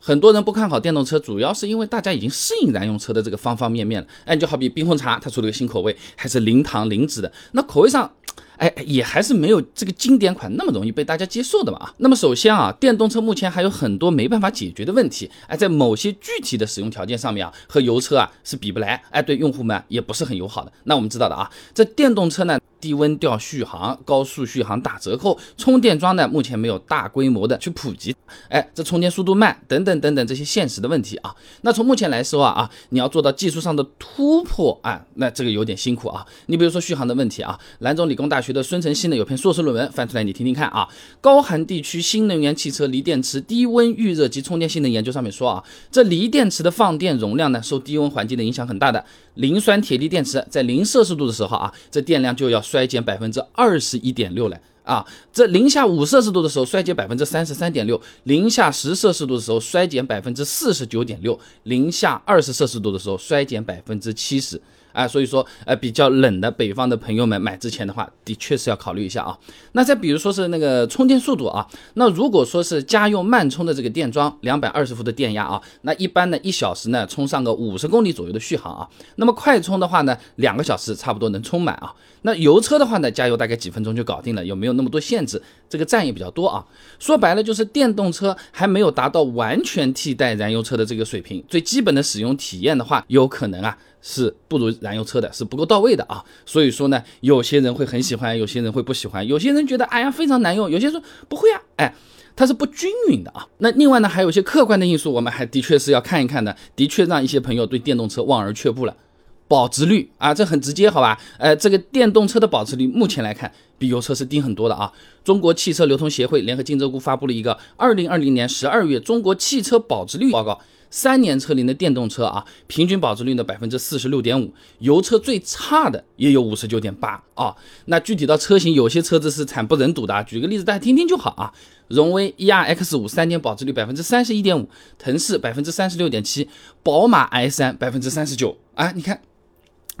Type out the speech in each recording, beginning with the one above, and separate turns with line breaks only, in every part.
很多人不看好电动车，主要是因为大家已经适应燃油车的这个方方面面了。哎，就好比冰红茶，它出了个新口味，还是零糖零脂的，那口味上。哎，也还是没有这个经典款那么容易被大家接受的嘛啊。那么首先啊，电动车目前还有很多没办法解决的问题，哎，在某些具体的使用条件上面啊，和油车啊是比不来，哎，对用户们也不是很友好的。那我们知道的啊，这电动车呢。低温调续航、高速续航打折扣，充电桩呢目前没有大规模的去普及，哎，这充电速度慢，等等等等这些现实的问题啊。那从目前来说啊啊，你要做到技术上的突破啊，那这个有点辛苦啊。你比如说续航的问题啊，兰州理工大学的孙晨曦呢有篇硕士论文翻出来，你听听看啊。高寒地区新能源汽车锂电池低温预热及充电性能研究上面说啊，这锂电池的放电容量呢受低温环境的影响很大的。磷酸铁锂电池在零摄氏度的时候啊，这电量就要衰减百分之二十一点六了啊。这零下五摄氏度的时候衰减百分之三十三点六，零下十摄氏度的时候衰减百分之四十九点六，零下二十摄氏度的时候衰减百分之七十。啊，所以说，呃，比较冷的北方的朋友们买之前的话，的确是要考虑一下啊。那再比如说是那个充电速度啊，那如果说是家用慢充的这个电桩，两百二十伏的电压啊，那一般呢一小时呢充上个五十公里左右的续航啊。那么快充的话呢，两个小时差不多能充满啊。那油车的话呢，加油大概几分钟就搞定了，有没有那么多限制？这个站也比较多啊。说白了就是电动车还没有达到完全替代燃油车的这个水平，最基本的使用体验的话，有可能啊。是不如燃油车的，是不够到位的啊，所以说呢，有些人会很喜欢，有些人会不喜欢，有些人觉得哎呀非常难用，有些说不会啊，哎，它是不均匀的啊。那另外呢，还有一些客观的因素，我们还的确是要看一看的，的确让一些朋友对电动车望而却步了。保值率啊，这很直接，好吧？呃，这个电动车的保值率目前来看比油车是低很多的啊。中国汽车流通协会联合竞争部发布了一个二零二零年十二月中国汽车保值率报告。三年车龄的电动车啊，平均保值率呢百分之四十六点五，油车最差的也有五十九点八啊。那具体到车型，有些车子是惨不忍睹的啊。举个例子，大家听听就好啊。荣威 E R X 五三年保值率百分之三十一点五，腾势百分之三十六点七，宝马 i 三百分之三十九啊。你看，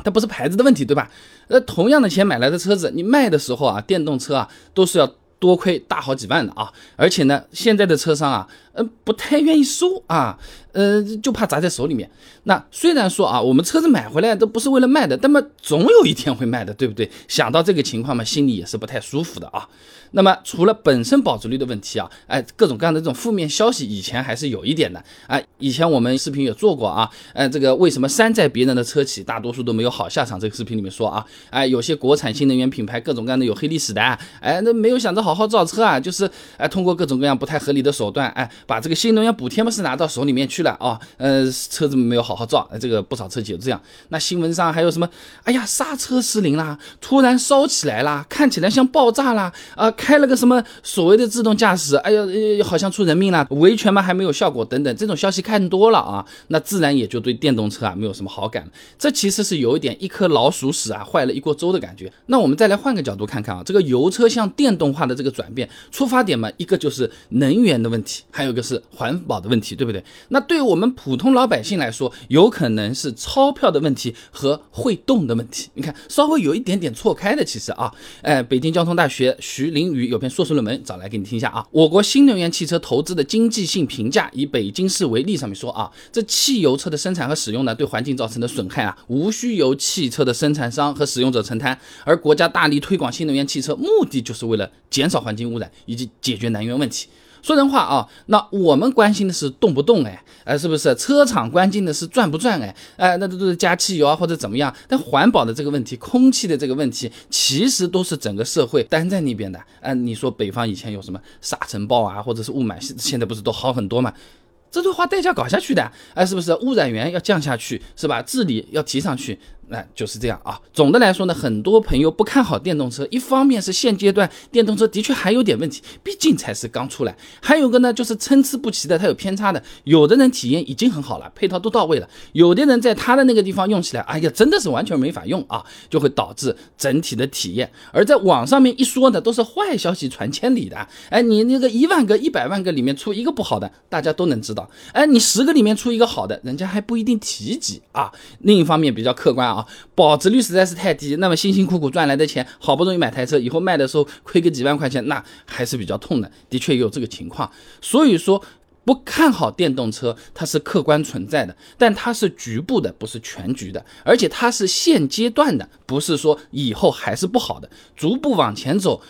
它不是牌子的问题，对吧？那同样的钱买来的车子，你卖的时候啊，电动车啊都是要多亏大好几万的啊。而且呢，现在的车商啊。呃，不太愿意收啊，呃，就怕砸在手里面。那虽然说啊，我们车子买回来都不是为了卖的，那么总有一天会卖的，对不对？想到这个情况嘛，心里也是不太舒服的啊。那么除了本身保值率的问题啊，哎，各种各样的这种负面消息，以前还是有一点的啊。以前我们视频也做过啊，哎，这个为什么山寨别人的车企，大多数都没有好下场？这个视频里面说啊，哎，有些国产新能源品牌各种各样的有黑历史的，哎，那没有想着好好好造车啊，就是哎通过各种各样不太合理的手段，哎。把这个新能源补贴嘛是拿到手里面去了啊，呃，车子没有好好造，这个不少车企都这样。那新闻上还有什么？哎呀，刹车失灵啦，突然烧起来啦，看起来像爆炸啦，啊，开了个什么所谓的自动驾驶，哎呀，好像出人命了，维权嘛还没有效果等等，这种消息看多了啊，那自然也就对电动车啊没有什么好感了。这其实是有一点一颗老鼠屎啊坏了一锅粥的感觉。那我们再来换个角度看看啊，这个油车向电动化的这个转变，出发点嘛，一个就是能源的问题，还有。一个是环保的问题，对不对？那对于我们普通老百姓来说，有可能是钞票的问题和会动的问题。你看，稍微有一点点错开的，其实啊，哎，北京交通大学徐凌宇有篇硕士论文，找来给你听一下啊。我国新能源汽车投资的经济性评价，以北京市为例，上面说啊，这汽油车的生产和使用呢，对环境造成的损害啊，无需由汽车的生产商和使用者承担。而国家大力推广新能源汽车，目的就是为了减少环境污染以及解决能源问题。说人话啊，那我们关心的是动不动哎，哎是不是？车厂关心的是赚不赚哎，哎那都都是加汽油啊或者怎么样？但环保的这个问题，空气的这个问题，其实都是整个社会担在那边的。哎，你说北方以前有什么沙尘暴啊，或者是雾霾，现现在不是都好很多吗？这都花代价搞下去的，哎，是不是？污染源要降下去，是吧？治理要提上去。那就是这样啊。总的来说呢，很多朋友不看好电动车，一方面是现阶段电动车的确还有点问题，毕竟才是刚出来；还有个呢，就是参差不齐的，它有偏差的。有的人体验已经很好了，配套都到位了；有的人在他的那个地方用起来，哎呀，真的是完全没法用啊，就会导致整体的体验。而在网上面一说呢，都是坏消息传千里的。哎，你那个一万个、一百万个里面出一个不好的，大家都能知道。哎，你十个里面出一个好的，人家还不一定提及啊。另一方面比较客观啊保值率实在是太低，那么辛辛苦苦赚来的钱，好不容易买台车，以后卖的时候亏个几万块钱，那还是比较痛的。的确也有这个情况，所以说不看好电动车，它是客观存在的，但它是局部的，不是全局的，而且它是现阶段的，不是说以后还是不好的，逐步往前走，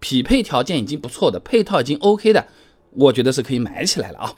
匹配条件已经不错的，配套已经 OK 的，我觉得是可以买起来了啊。